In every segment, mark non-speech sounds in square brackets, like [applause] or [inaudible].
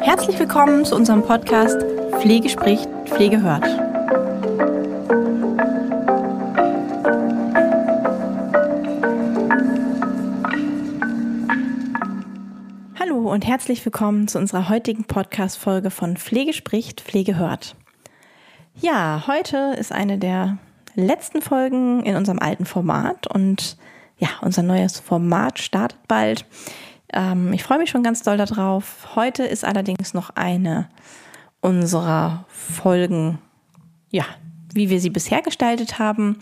Herzlich willkommen zu unserem Podcast Pflege spricht, Pflege hört. Hallo und herzlich willkommen zu unserer heutigen Podcast-Folge von Pflege spricht, Pflege hört. Ja, heute ist eine der letzten Folgen in unserem alten Format und ja, unser neues Format startet bald. Ähm, ich freue mich schon ganz doll darauf. Heute ist allerdings noch eine unserer Folgen, ja, wie wir sie bisher gestaltet haben.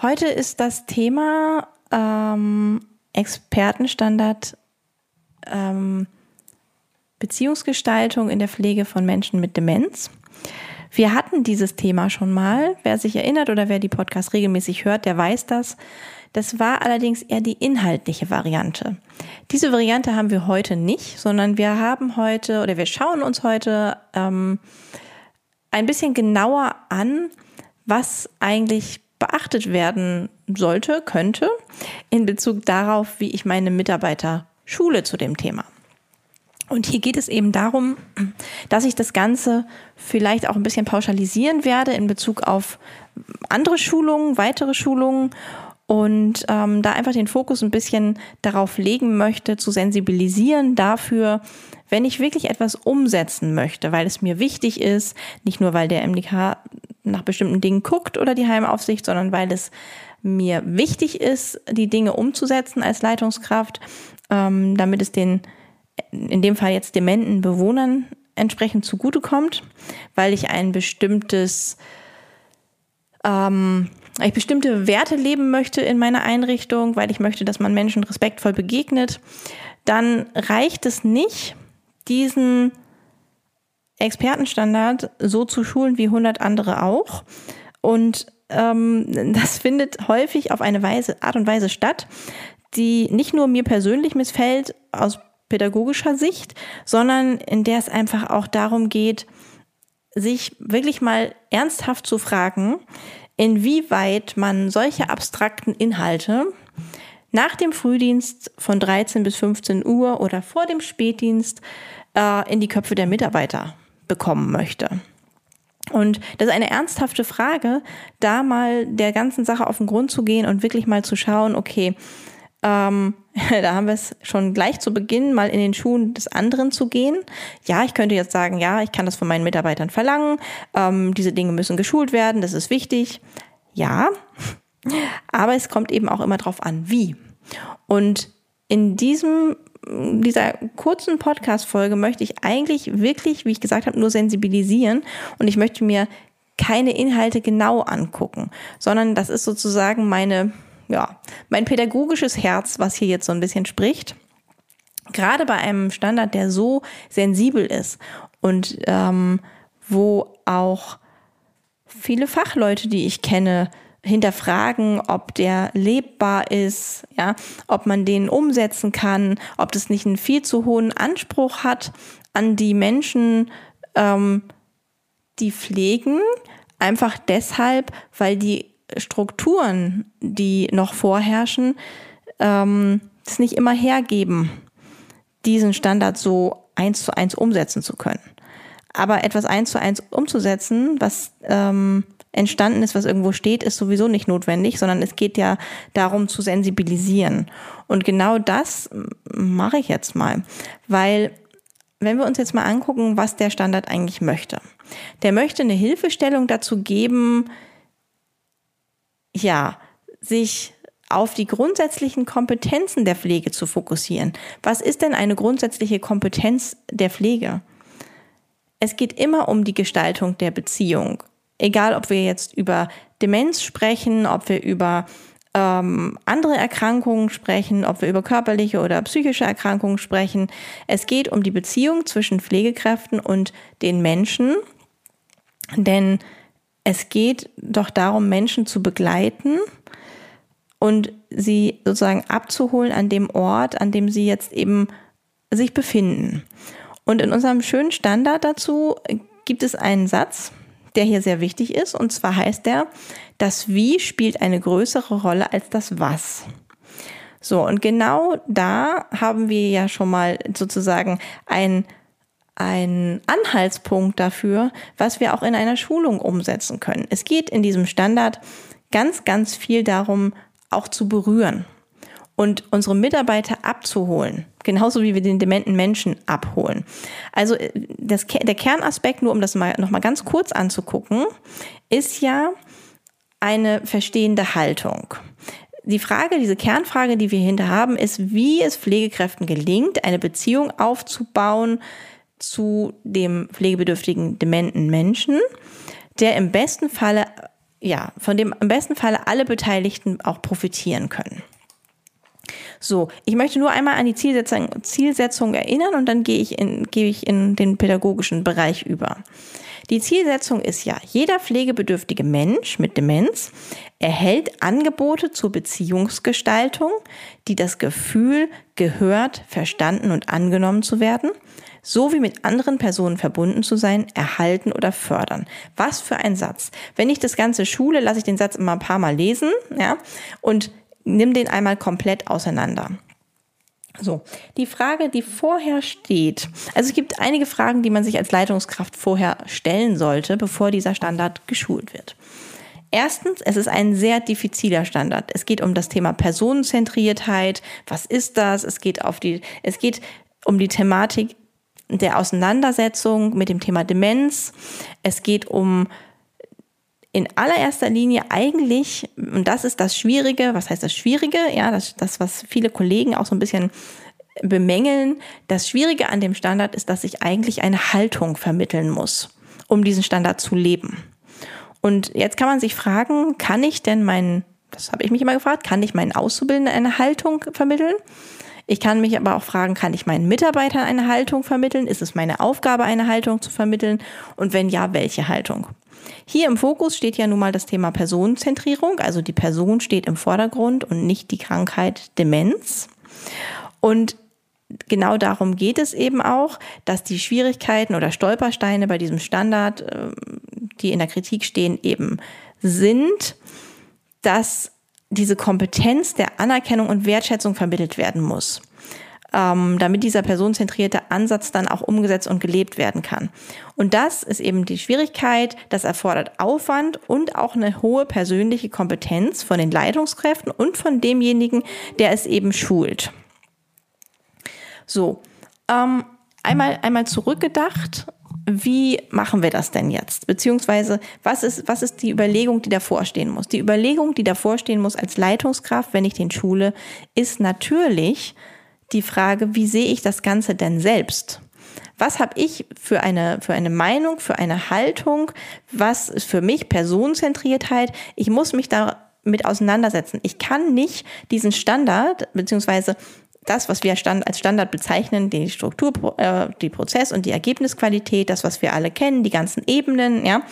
Heute ist das Thema ähm, Expertenstandard ähm, Beziehungsgestaltung in der Pflege von Menschen mit Demenz. Wir hatten dieses Thema schon mal. Wer sich erinnert oder wer die Podcast regelmäßig hört, der weiß das. Das war allerdings eher die inhaltliche Variante. Diese Variante haben wir heute nicht, sondern wir haben heute oder wir schauen uns heute ähm, ein bisschen genauer an, was eigentlich beachtet werden sollte, könnte, in Bezug darauf, wie ich meine Mitarbeiter schule zu dem Thema. Und hier geht es eben darum, dass ich das Ganze vielleicht auch ein bisschen pauschalisieren werde in Bezug auf andere Schulungen, weitere Schulungen und ähm, da einfach den Fokus ein bisschen darauf legen möchte, zu sensibilisieren dafür, wenn ich wirklich etwas umsetzen möchte, weil es mir wichtig ist, nicht nur weil der MDK nach bestimmten Dingen guckt oder die Heimaufsicht, sondern weil es mir wichtig ist, die Dinge umzusetzen als Leitungskraft, ähm, damit es den in dem Fall jetzt dementen Bewohnern entsprechend zugutekommt, weil ich ein bestimmtes, ähm, ich bestimmte Werte leben möchte in meiner Einrichtung, weil ich möchte, dass man Menschen respektvoll begegnet, dann reicht es nicht, diesen Expertenstandard so zu schulen wie 100 andere auch. Und ähm, das findet häufig auf eine Weise, Art und Weise statt, die nicht nur mir persönlich missfällt, aus pädagogischer Sicht, sondern in der es einfach auch darum geht, sich wirklich mal ernsthaft zu fragen, inwieweit man solche abstrakten Inhalte nach dem Frühdienst von 13 bis 15 Uhr oder vor dem Spätdienst äh, in die Köpfe der Mitarbeiter bekommen möchte. Und das ist eine ernsthafte Frage, da mal der ganzen Sache auf den Grund zu gehen und wirklich mal zu schauen, okay, ähm, [laughs] da haben wir es schon gleich zu Beginn mal in den Schuhen des anderen zu gehen. Ja, ich könnte jetzt sagen, ja, ich kann das von meinen Mitarbeitern verlangen. Ähm, diese Dinge müssen geschult werden, das ist wichtig. Ja, [laughs] aber es kommt eben auch immer drauf an, wie. Und in diesem dieser kurzen Podcast-Folge möchte ich eigentlich wirklich, wie ich gesagt habe, nur sensibilisieren und ich möchte mir keine Inhalte genau angucken, sondern das ist sozusagen meine ja, mein pädagogisches Herz, was hier jetzt so ein bisschen spricht. Gerade bei einem Standard, der so sensibel ist und ähm, wo auch viele Fachleute, die ich kenne, hinterfragen, ob der lebbar ist, ja, ob man den umsetzen kann, ob das nicht einen viel zu hohen Anspruch hat an die Menschen, ähm, die pflegen, einfach deshalb, weil die Strukturen, die noch vorherrschen, ähm, es nicht immer hergeben, diesen Standard so eins zu eins umsetzen zu können. Aber etwas eins zu eins umzusetzen, was ähm, entstanden ist, was irgendwo steht, ist sowieso nicht notwendig, sondern es geht ja darum zu sensibilisieren. Und genau das mache ich jetzt mal, weil wenn wir uns jetzt mal angucken, was der Standard eigentlich möchte. Der möchte eine Hilfestellung dazu geben, ja, sich auf die grundsätzlichen Kompetenzen der Pflege zu fokussieren. Was ist denn eine grundsätzliche Kompetenz der Pflege? Es geht immer um die Gestaltung der Beziehung. Egal, ob wir jetzt über Demenz sprechen, ob wir über ähm, andere Erkrankungen sprechen, ob wir über körperliche oder psychische Erkrankungen sprechen. Es geht um die Beziehung zwischen Pflegekräften und den Menschen. Denn es geht doch darum, Menschen zu begleiten und sie sozusagen abzuholen an dem Ort, an dem sie jetzt eben sich befinden. Und in unserem schönen Standard dazu gibt es einen Satz, der hier sehr wichtig ist. Und zwar heißt der, das Wie spielt eine größere Rolle als das Was. So, und genau da haben wir ja schon mal sozusagen ein ein Anhaltspunkt dafür, was wir auch in einer Schulung umsetzen können. Es geht in diesem Standard ganz, ganz viel darum, auch zu berühren und unsere Mitarbeiter abzuholen, genauso wie wir den dementen Menschen abholen. Also äh, das, der Kernaspekt, nur um das mal noch mal ganz kurz anzugucken, ist ja eine verstehende Haltung. Die Frage, diese Kernfrage, die wir hinter haben, ist, wie es Pflegekräften gelingt, eine Beziehung aufzubauen zu dem pflegebedürftigen dementen Menschen, der im besten Falle, ja, von dem im besten Falle alle Beteiligten auch profitieren können. So, ich möchte nur einmal an die Zielsetzung, Zielsetzung erinnern und dann gehe ich, in, gehe ich in den pädagogischen Bereich über. Die Zielsetzung ist ja, jeder pflegebedürftige Mensch mit Demenz erhält Angebote zur Beziehungsgestaltung, die das Gefühl, gehört, verstanden und angenommen zu werden, sowie mit anderen Personen verbunden zu sein, erhalten oder fördern. Was für ein Satz. Wenn ich das Ganze schule, lasse ich den Satz immer ein paar Mal lesen, ja, und nimm den einmal komplett auseinander. So, die Frage, die vorher steht, also es gibt einige Fragen, die man sich als Leitungskraft vorher stellen sollte, bevor dieser Standard geschult wird. Erstens, es ist ein sehr diffiziler Standard. Es geht um das Thema Personenzentriertheit. Was ist das? Es geht auf die, es geht um die Thematik der Auseinandersetzung mit dem Thema Demenz. Es geht um in allererster Linie eigentlich, und das ist das Schwierige, was heißt das Schwierige? Ja, das, das, was viele Kollegen auch so ein bisschen bemängeln. Das Schwierige an dem Standard ist, dass ich eigentlich eine Haltung vermitteln muss, um diesen Standard zu leben. Und jetzt kann man sich fragen, kann ich denn meinen, das habe ich mich immer gefragt, kann ich meinen Auszubildenden eine Haltung vermitteln? Ich kann mich aber auch fragen, kann ich meinen Mitarbeitern eine Haltung vermitteln? Ist es meine Aufgabe, eine Haltung zu vermitteln? Und wenn ja, welche Haltung? Hier im Fokus steht ja nun mal das Thema Personenzentrierung, also die Person steht im Vordergrund und nicht die Krankheit Demenz. Und genau darum geht es eben auch, dass die Schwierigkeiten oder Stolpersteine bei diesem Standard, ähm, die in der Kritik stehen, eben sind, dass diese Kompetenz der Anerkennung und Wertschätzung vermittelt werden muss ähm, damit dieser personenzentrierte Ansatz dann auch umgesetzt und gelebt werden kann. Und das ist eben die Schwierigkeit, das erfordert Aufwand und auch eine hohe persönliche Kompetenz von den Leitungskräften und von demjenigen, der es eben schult. So, ähm, einmal, einmal zurückgedacht, wie machen wir das denn jetzt? Beziehungsweise, was ist, was ist die Überlegung, die davor stehen muss? Die Überlegung, die davor stehen muss als Leitungskraft, wenn ich den schule, ist natürlich, die Frage, wie sehe ich das Ganze denn selbst? Was habe ich für eine, für eine Meinung, für eine Haltung? Was ist für mich Personenzentriertheit? Ich muss mich damit auseinandersetzen. Ich kann nicht diesen Standard, beziehungsweise das, was wir als Standard bezeichnen, die Struktur, äh, die Prozess- und die Ergebnisqualität, das, was wir alle kennen, die ganzen Ebenen, ja,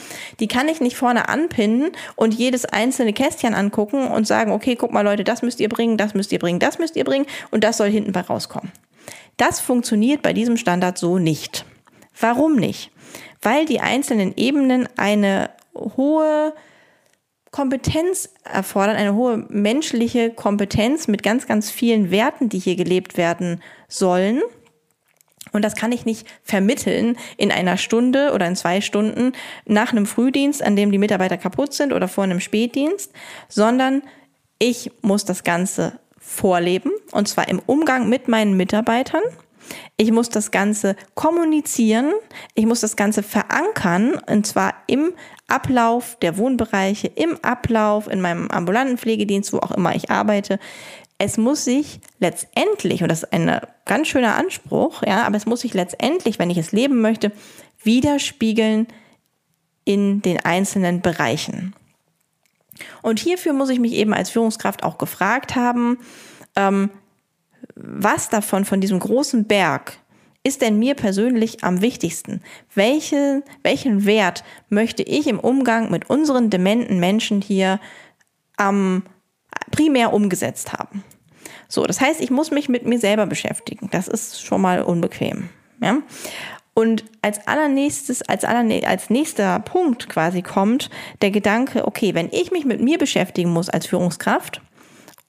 die kann ich nicht vorne anpinnen und jedes einzelne Kästchen angucken und sagen, okay, guck mal Leute, das müsst ihr bringen, das müsst ihr bringen, das müsst ihr bringen und das soll hinten bei rauskommen. Das funktioniert bei diesem Standard so nicht. Warum nicht? Weil die einzelnen Ebenen eine hohe Kompetenz erfordern, eine hohe menschliche Kompetenz mit ganz, ganz vielen Werten, die hier gelebt werden sollen. Und das kann ich nicht vermitteln in einer Stunde oder in zwei Stunden nach einem Frühdienst, an dem die Mitarbeiter kaputt sind oder vor einem Spätdienst, sondern ich muss das Ganze vorleben und zwar im Umgang mit meinen Mitarbeitern. Ich muss das Ganze kommunizieren. Ich muss das Ganze verankern und zwar im Ablauf der Wohnbereiche, im Ablauf in meinem ambulanten Pflegedienst, wo auch immer ich arbeite. Es muss sich letztendlich, und das ist ein ganz schöner Anspruch, ja, aber es muss sich letztendlich, wenn ich es leben möchte, widerspiegeln in den einzelnen Bereichen. Und hierfür muss ich mich eben als Führungskraft auch gefragt haben, ähm, was davon, von diesem großen Berg, ist denn mir persönlich am wichtigsten? Welche, welchen Wert möchte ich im Umgang mit unseren dementen Menschen hier am primär umgesetzt haben? So, das heißt, ich muss mich mit mir selber beschäftigen. Das ist schon mal unbequem. Ja? Und als allernächstes, als, allerne, als nächster Punkt quasi kommt der Gedanke, okay, wenn ich mich mit mir beschäftigen muss als Führungskraft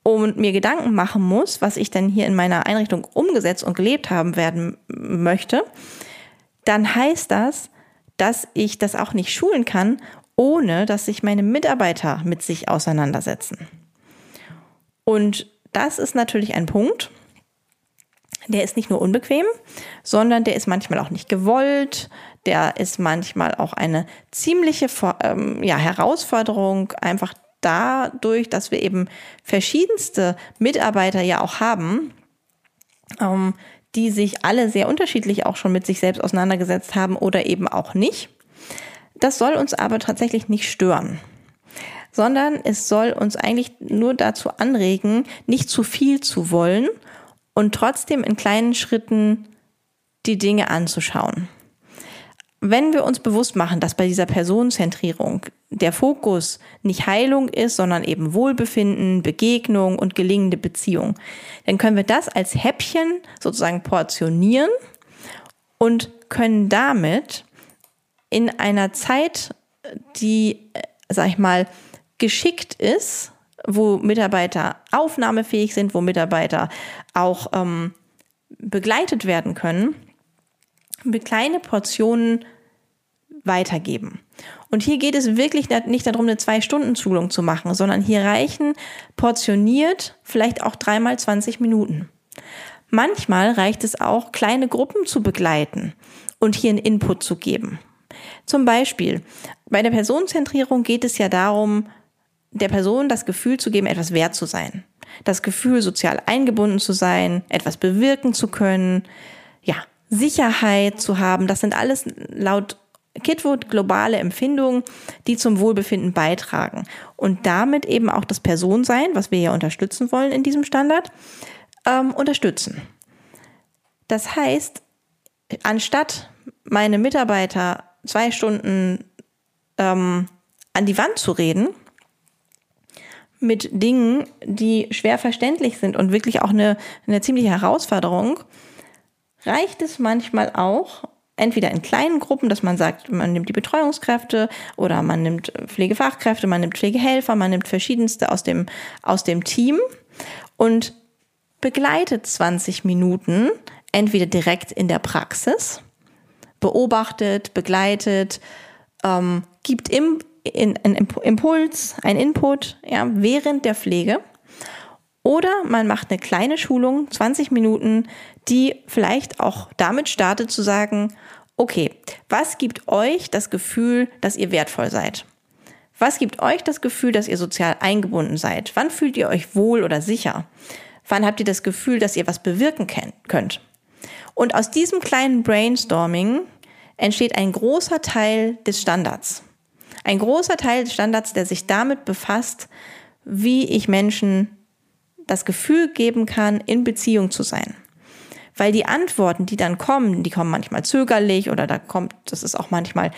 und mir Gedanken machen muss, was ich denn hier in meiner Einrichtung umgesetzt und gelebt haben werden möchte, dann heißt das, dass ich das auch nicht schulen kann, ohne dass sich meine Mitarbeiter mit sich auseinandersetzen. Und das ist natürlich ein Punkt, der ist nicht nur unbequem, sondern der ist manchmal auch nicht gewollt. Der ist manchmal auch eine ziemliche ähm, ja, Herausforderung, einfach dadurch, dass wir eben verschiedenste Mitarbeiter ja auch haben, ähm, die sich alle sehr unterschiedlich auch schon mit sich selbst auseinandergesetzt haben oder eben auch nicht. Das soll uns aber tatsächlich nicht stören, sondern es soll uns eigentlich nur dazu anregen, nicht zu viel zu wollen und trotzdem in kleinen Schritten die Dinge anzuschauen. Wenn wir uns bewusst machen, dass bei dieser Personenzentrierung der Fokus nicht Heilung ist, sondern eben Wohlbefinden, Begegnung und gelingende Beziehung, dann können wir das als Häppchen sozusagen portionieren und können damit in einer Zeit, die, äh, sag ich mal, geschickt ist, wo Mitarbeiter aufnahmefähig sind, wo Mitarbeiter auch ähm, begleitet werden können, kleine Portionen weitergeben. Und hier geht es wirklich nicht darum, eine Zwei-Stunden-Schulung zu machen, sondern hier reichen portioniert vielleicht auch dreimal 20 Minuten. Manchmal reicht es auch, kleine Gruppen zu begleiten und hier einen Input zu geben. Zum Beispiel, bei der Personenzentrierung geht es ja darum, der Person das Gefühl zu geben, etwas wert zu sein. Das Gefühl, sozial eingebunden zu sein, etwas bewirken zu können, Sicherheit zu haben. Das sind alles laut Kitwood globale Empfindungen, die zum Wohlbefinden beitragen und damit eben auch das Personensein, was wir ja unterstützen wollen in diesem Standard, ähm, unterstützen. Das heißt, anstatt meine Mitarbeiter zwei Stunden ähm, an die Wand zu reden, mit Dingen, die schwer verständlich sind und wirklich auch eine, eine ziemliche Herausforderung, reicht es manchmal auch, entweder in kleinen Gruppen, dass man sagt, man nimmt die Betreuungskräfte oder man nimmt Pflegefachkräfte, man nimmt Pflegehelfer, man nimmt verschiedenste aus dem, aus dem Team und begleitet 20 Minuten entweder direkt in der Praxis, beobachtet, begleitet, ähm, gibt im, in, ein Impuls, ein Input ja, während der Pflege. Oder man macht eine kleine Schulung, 20 Minuten, die vielleicht auch damit startet zu sagen, okay, was gibt euch das Gefühl, dass ihr wertvoll seid? Was gibt euch das Gefühl, dass ihr sozial eingebunden seid? Wann fühlt ihr euch wohl oder sicher? Wann habt ihr das Gefühl, dass ihr was bewirken könnt? Und aus diesem kleinen Brainstorming entsteht ein großer Teil des Standards. Ein großer Teil des Standards, der sich damit befasst, wie ich Menschen das Gefühl geben kann, in Beziehung zu sein. Weil die Antworten, die dann kommen, die kommen manchmal zögerlich oder da kommt, das ist auch manchmal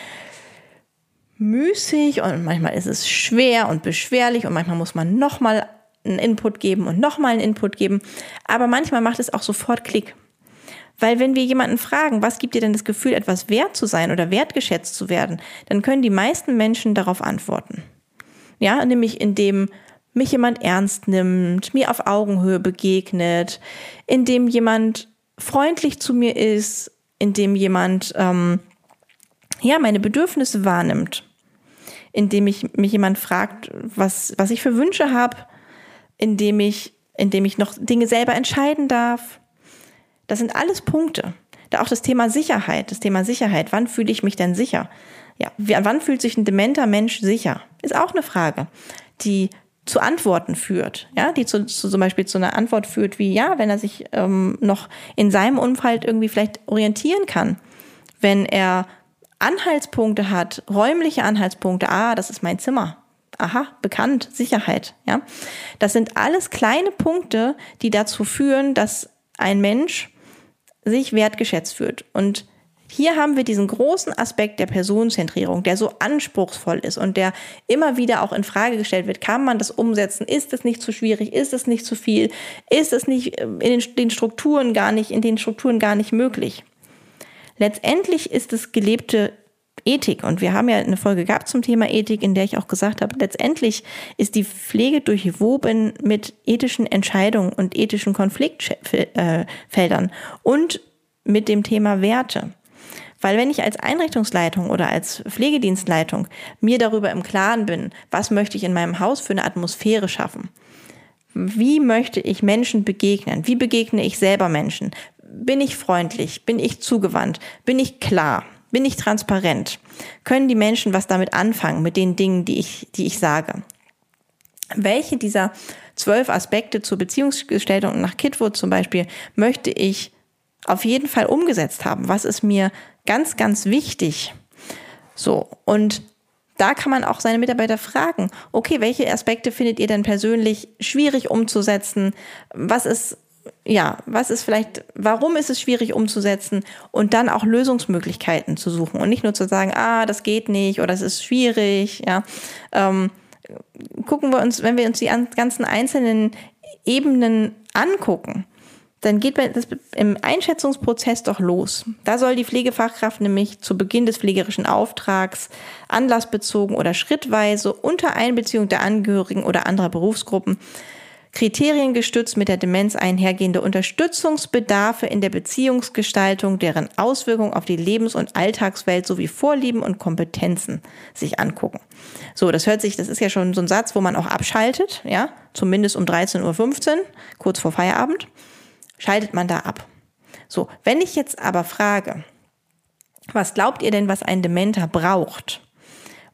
müßig und manchmal ist es schwer und beschwerlich und manchmal muss man nochmal einen Input geben und nochmal einen Input geben. Aber manchmal macht es auch sofort Klick. Weil wenn wir jemanden fragen, was gibt dir denn das Gefühl, etwas wert zu sein oder wertgeschätzt zu werden, dann können die meisten Menschen darauf antworten. Ja, nämlich indem mich jemand ernst nimmt, mir auf Augenhöhe begegnet, indem jemand freundlich zu mir ist, indem jemand ähm, ja meine Bedürfnisse wahrnimmt, indem ich mich jemand fragt, was was ich für Wünsche habe, indem ich indem ich noch Dinge selber entscheiden darf, das sind alles Punkte. Da auch das Thema Sicherheit, das Thema Sicherheit. Wann fühle ich mich denn sicher? Ja, wann fühlt sich ein dementer Mensch sicher? Ist auch eine Frage, die zu Antworten führt, ja, die zu, zu, zum Beispiel zu einer Antwort führt, wie ja, wenn er sich ähm, noch in seinem Umfeld irgendwie vielleicht orientieren kann, wenn er Anhaltspunkte hat, räumliche Anhaltspunkte, ah, das ist mein Zimmer, aha, bekannt, Sicherheit, ja, das sind alles kleine Punkte, die dazu führen, dass ein Mensch sich wertgeschätzt fühlt. Und hier haben wir diesen großen Aspekt der Personenzentrierung, der so anspruchsvoll ist und der immer wieder auch in Frage gestellt wird. Kann man das umsetzen? Ist es nicht zu schwierig? Ist es nicht zu viel? Ist es nicht äh, in den Strukturen gar nicht, in den Strukturen gar nicht möglich? letztendlich ist es gelebte Ethik. Und wir haben ja eine Folge gehabt zum Thema Ethik, in der ich auch gesagt habe, letztendlich ist die Pflege durchwoben mit ethischen Entscheidungen und ethischen Konfliktfeldern und mit dem Thema Werte. Weil wenn ich als Einrichtungsleitung oder als Pflegedienstleitung mir darüber im Klaren bin, was möchte ich in meinem Haus für eine Atmosphäre schaffen, wie möchte ich Menschen begegnen, wie begegne ich selber Menschen, bin ich freundlich, bin ich zugewandt, bin ich klar, bin ich transparent, können die Menschen was damit anfangen, mit den Dingen, die ich, die ich sage. Welche dieser zwölf Aspekte zur Beziehungsgestaltung nach Kitwood zum Beispiel möchte ich auf jeden Fall umgesetzt haben? Was ist mir ganz, ganz wichtig? So, und da kann man auch seine Mitarbeiter fragen, okay, welche Aspekte findet ihr denn persönlich schwierig umzusetzen? Was ist ja, was ist vielleicht, warum ist es schwierig umzusetzen und dann auch Lösungsmöglichkeiten zu suchen und nicht nur zu sagen, ah, das geht nicht oder es ist schwierig, ja. Ähm, gucken wir uns, wenn wir uns die ganzen einzelnen Ebenen angucken, dann geht das im Einschätzungsprozess doch los. Da soll die Pflegefachkraft nämlich zu Beginn des pflegerischen Auftrags anlassbezogen oder schrittweise unter Einbeziehung der Angehörigen oder anderer Berufsgruppen kriteriengestützt mit der Demenz einhergehende Unterstützungsbedarfe in der Beziehungsgestaltung, deren Auswirkungen auf die Lebens- und Alltagswelt sowie Vorlieben und Kompetenzen sich angucken. So, das hört sich, das ist ja schon so ein Satz, wo man auch abschaltet, ja, zumindest um 13.15 Uhr, kurz vor Feierabend schaltet man da ab. So, wenn ich jetzt aber frage, was glaubt ihr denn, was ein Dementer braucht?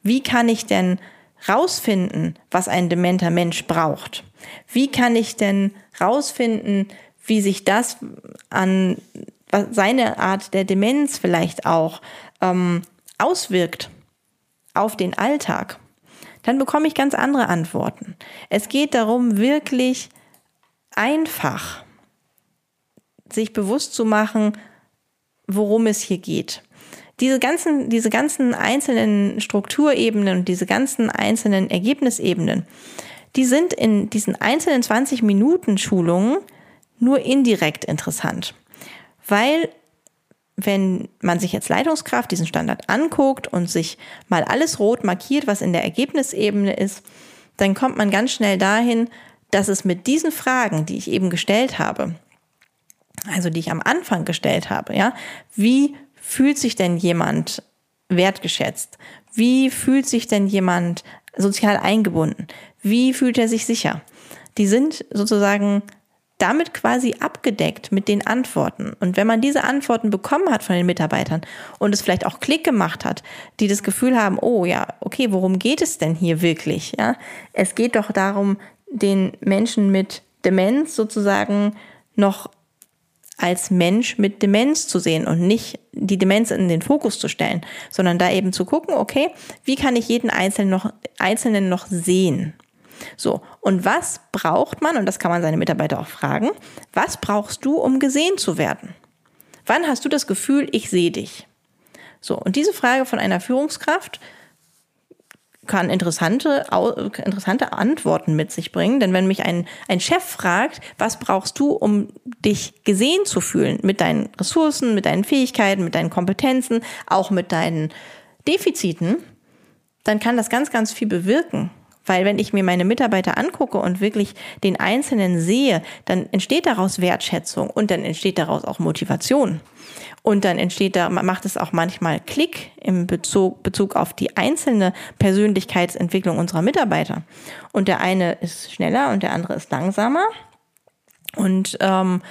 Wie kann ich denn rausfinden, was ein dementer Mensch braucht? Wie kann ich denn rausfinden, wie sich das an seine Art der Demenz vielleicht auch ähm, auswirkt auf den Alltag? Dann bekomme ich ganz andere Antworten. Es geht darum, wirklich einfach sich bewusst zu machen, worum es hier geht. Diese ganzen, diese ganzen einzelnen Strukturebenen und diese ganzen einzelnen Ergebnisebenen, die sind in diesen einzelnen 20 Minuten Schulungen nur indirekt interessant. Weil wenn man sich jetzt Leitungskraft diesen Standard anguckt und sich mal alles rot markiert, was in der Ergebnisebene ist, dann kommt man ganz schnell dahin, dass es mit diesen Fragen, die ich eben gestellt habe, also die ich am Anfang gestellt habe, ja, wie fühlt sich denn jemand wertgeschätzt? Wie fühlt sich denn jemand sozial eingebunden? Wie fühlt er sich sicher? Die sind sozusagen damit quasi abgedeckt mit den Antworten. Und wenn man diese Antworten bekommen hat von den Mitarbeitern und es vielleicht auch Klick gemacht hat, die das Gefühl haben, oh ja, okay, worum geht es denn hier wirklich? Ja, es geht doch darum, den Menschen mit Demenz sozusagen noch als Mensch mit Demenz zu sehen und nicht die Demenz in den Fokus zu stellen, sondern da eben zu gucken, okay, wie kann ich jeden Einzelnen noch, Einzelnen noch sehen? So, und was braucht man, und das kann man seine Mitarbeiter auch fragen, was brauchst du, um gesehen zu werden? Wann hast du das Gefühl, ich sehe dich? So, und diese Frage von einer Führungskraft kann interessante, interessante Antworten mit sich bringen. Denn wenn mich ein, ein Chef fragt, was brauchst du, um dich gesehen zu fühlen mit deinen Ressourcen, mit deinen Fähigkeiten, mit deinen Kompetenzen, auch mit deinen Defiziten, dann kann das ganz, ganz viel bewirken. Weil wenn ich mir meine Mitarbeiter angucke und wirklich den Einzelnen sehe, dann entsteht daraus Wertschätzung und dann entsteht daraus auch Motivation. Und dann entsteht da, macht es auch manchmal Klick im Bezug, Bezug auf die einzelne Persönlichkeitsentwicklung unserer Mitarbeiter. Und der eine ist schneller und der andere ist langsamer. Und ähm,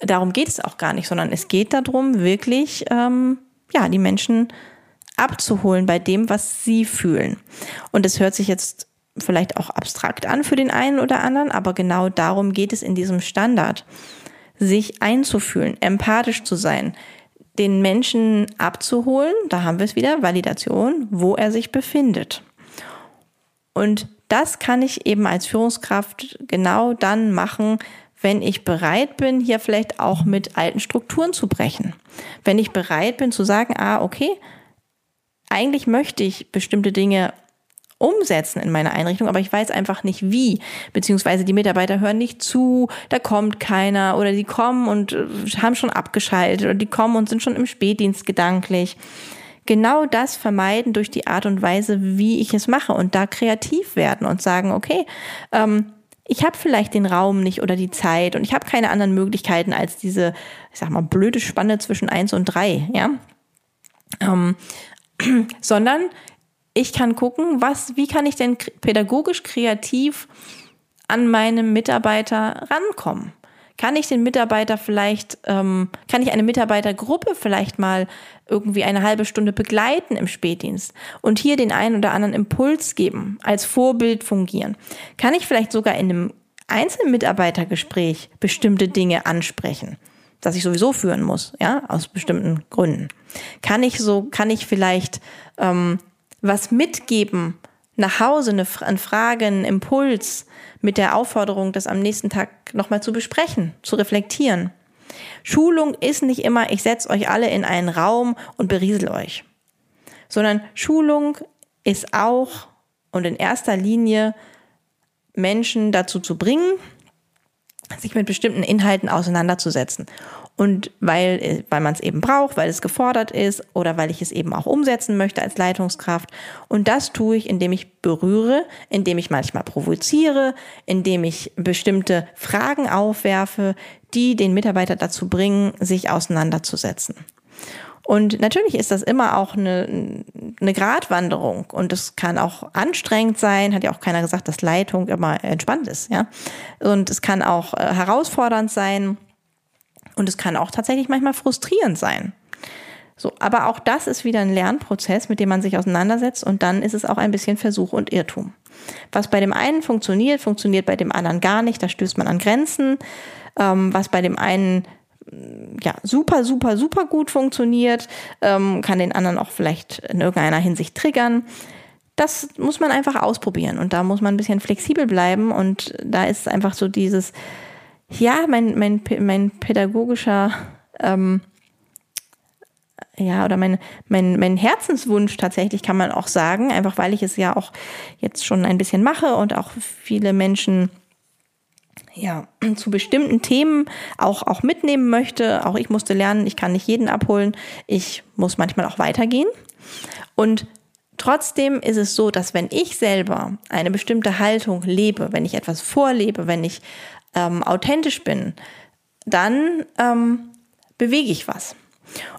darum geht es auch gar nicht, sondern es geht darum, wirklich ähm, ja, die Menschen abzuholen bei dem, was sie fühlen. Und es hört sich jetzt vielleicht auch abstrakt an für den einen oder anderen, aber genau darum geht es in diesem Standard sich einzufühlen, empathisch zu sein, den Menschen abzuholen, da haben wir es wieder, Validation, wo er sich befindet. Und das kann ich eben als Führungskraft genau dann machen, wenn ich bereit bin, hier vielleicht auch mit alten Strukturen zu brechen. Wenn ich bereit bin zu sagen, ah, okay, eigentlich möchte ich bestimmte Dinge umsetzen in meiner Einrichtung, aber ich weiß einfach nicht wie, beziehungsweise die Mitarbeiter hören nicht zu, da kommt keiner oder die kommen und äh, haben schon abgeschaltet oder die kommen und sind schon im Spätdienst gedanklich. Genau das vermeiden durch die Art und Weise, wie ich es mache und da kreativ werden und sagen, okay, ähm, ich habe vielleicht den Raum nicht oder die Zeit und ich habe keine anderen Möglichkeiten als diese, ich sag mal, blöde Spanne zwischen eins und drei, ja. Ähm, [clears throat] sondern ich kann gucken, was, wie kann ich denn pädagogisch kreativ an meinem Mitarbeiter rankommen? Kann ich den Mitarbeiter vielleicht, ähm, kann ich eine Mitarbeitergruppe vielleicht mal irgendwie eine halbe Stunde begleiten im Spätdienst und hier den einen oder anderen Impuls geben, als Vorbild fungieren? Kann ich vielleicht sogar in einem Einzelmitarbeitergespräch bestimmte Dinge ansprechen? das ich sowieso führen muss, ja, aus bestimmten Gründen. Kann ich so, kann ich vielleicht ähm, was mitgeben nach Hause, eine, Frage, einen Impuls mit der Aufforderung, das am nächsten Tag nochmal zu besprechen, zu reflektieren. Schulung ist nicht immer, ich setze euch alle in einen Raum und beriesel euch, sondern Schulung ist auch und in erster Linie Menschen dazu zu bringen, sich mit bestimmten Inhalten auseinanderzusetzen. Und weil, weil man es eben braucht, weil es gefordert ist oder weil ich es eben auch umsetzen möchte als Leitungskraft. Und das tue ich, indem ich berühre, indem ich manchmal provoziere, indem ich bestimmte Fragen aufwerfe, die den Mitarbeiter dazu bringen, sich auseinanderzusetzen. Und natürlich ist das immer auch eine, eine Gratwanderung und es kann auch anstrengend sein, hat ja auch keiner gesagt, dass Leitung immer entspannt ist, ja. Und es kann auch äh, herausfordernd sein und es kann auch tatsächlich manchmal frustrierend sein. So, aber auch das ist wieder ein Lernprozess, mit dem man sich auseinandersetzt und dann ist es auch ein bisschen Versuch und Irrtum. Was bei dem einen funktioniert, funktioniert bei dem anderen gar nicht, da stößt man an Grenzen. Ähm, was bei dem einen ja, super, super, super gut funktioniert, ähm, kann den anderen auch vielleicht in irgendeiner Hinsicht triggern. Das muss man einfach ausprobieren und da muss man ein bisschen flexibel bleiben und da ist einfach so dieses, ja, mein, mein, mein pädagogischer, ähm, ja, oder mein, mein, mein Herzenswunsch tatsächlich kann man auch sagen, einfach weil ich es ja auch jetzt schon ein bisschen mache und auch viele Menschen ja, [clears throat] zu bestimmten Themen auch, auch mitnehmen möchte. Auch ich musste lernen, ich kann nicht jeden abholen. Ich muss manchmal auch weitergehen. Und trotzdem ist es so, dass wenn ich selber eine bestimmte Haltung lebe, wenn ich etwas vorlebe, wenn ich ähm, authentisch bin, dann ähm, bewege ich was.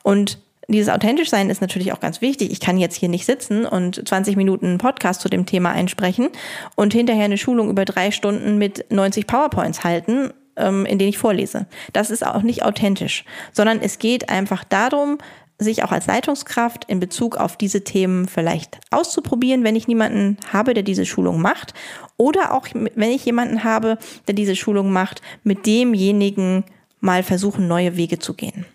Und dieses authentisch sein ist natürlich auch ganz wichtig. Ich kann jetzt hier nicht sitzen und 20 Minuten einen Podcast zu dem Thema einsprechen und hinterher eine Schulung über drei Stunden mit 90 PowerPoints halten, ähm, in denen ich vorlese. Das ist auch nicht authentisch, sondern es geht einfach darum, sich auch als Leitungskraft in Bezug auf diese Themen vielleicht auszuprobieren, wenn ich niemanden habe, der diese Schulung macht. Oder auch, wenn ich jemanden habe, der diese Schulung macht, mit demjenigen mal versuchen, neue Wege zu gehen.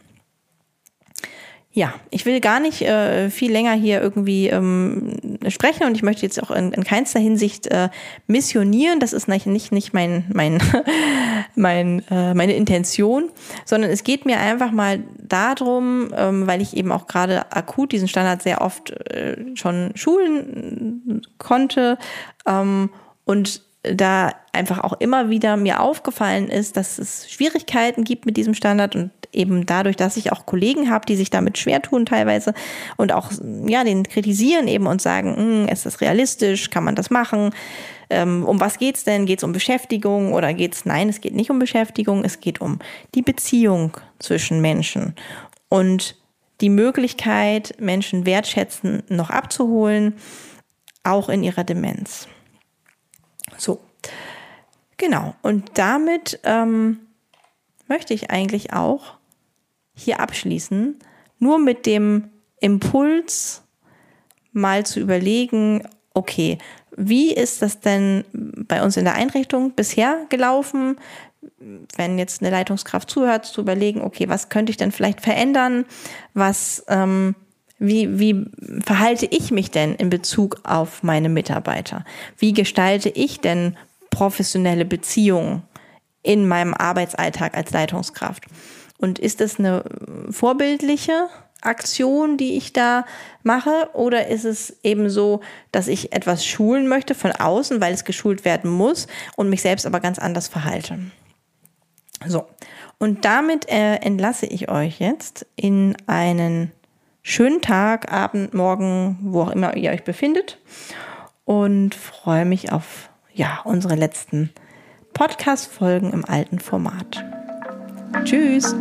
Ja, ich will gar nicht äh, viel länger hier irgendwie ähm, sprechen und ich möchte jetzt auch in, in keinster Hinsicht äh, missionieren. Das ist nicht, nicht, nicht mein, mein, [laughs] mein, äh, meine Intention, sondern es geht mir einfach mal darum, ähm, weil ich eben auch gerade akut diesen Standard sehr oft äh, schon schulen konnte ähm, und da einfach auch immer wieder mir aufgefallen ist, dass es Schwierigkeiten gibt mit diesem Standard und eben dadurch, dass ich auch Kollegen habe, die sich damit schwer tun teilweise und auch ja den kritisieren eben und sagen, hm, ist das realistisch, kann man das machen? Ähm, um was geht's denn? Geht's um Beschäftigung oder geht's? Nein, es geht nicht um Beschäftigung, es geht um die Beziehung zwischen Menschen und die Möglichkeit, Menschen wertschätzen noch abzuholen, auch in ihrer Demenz. So, genau. Und damit ähm, möchte ich eigentlich auch hier abschließen, nur mit dem Impuls mal zu überlegen, okay, wie ist das denn bei uns in der Einrichtung bisher gelaufen? Wenn jetzt eine Leitungskraft zuhört, zu überlegen, okay, was könnte ich denn vielleicht verändern? Was, ähm, wie, wie verhalte ich mich denn in Bezug auf meine Mitarbeiter? Wie gestalte ich denn professionelle Beziehungen in meinem Arbeitsalltag als Leitungskraft? Und ist es eine vorbildliche Aktion, die ich da mache? Oder ist es eben so, dass ich etwas schulen möchte von außen, weil es geschult werden muss und mich selbst aber ganz anders verhalte? So, und damit äh, entlasse ich euch jetzt in einen schönen Tag, Abend, Morgen, wo auch immer ihr euch befindet und freue mich auf ja, unsere letzten Podcast-Folgen im alten Format. Tschüss!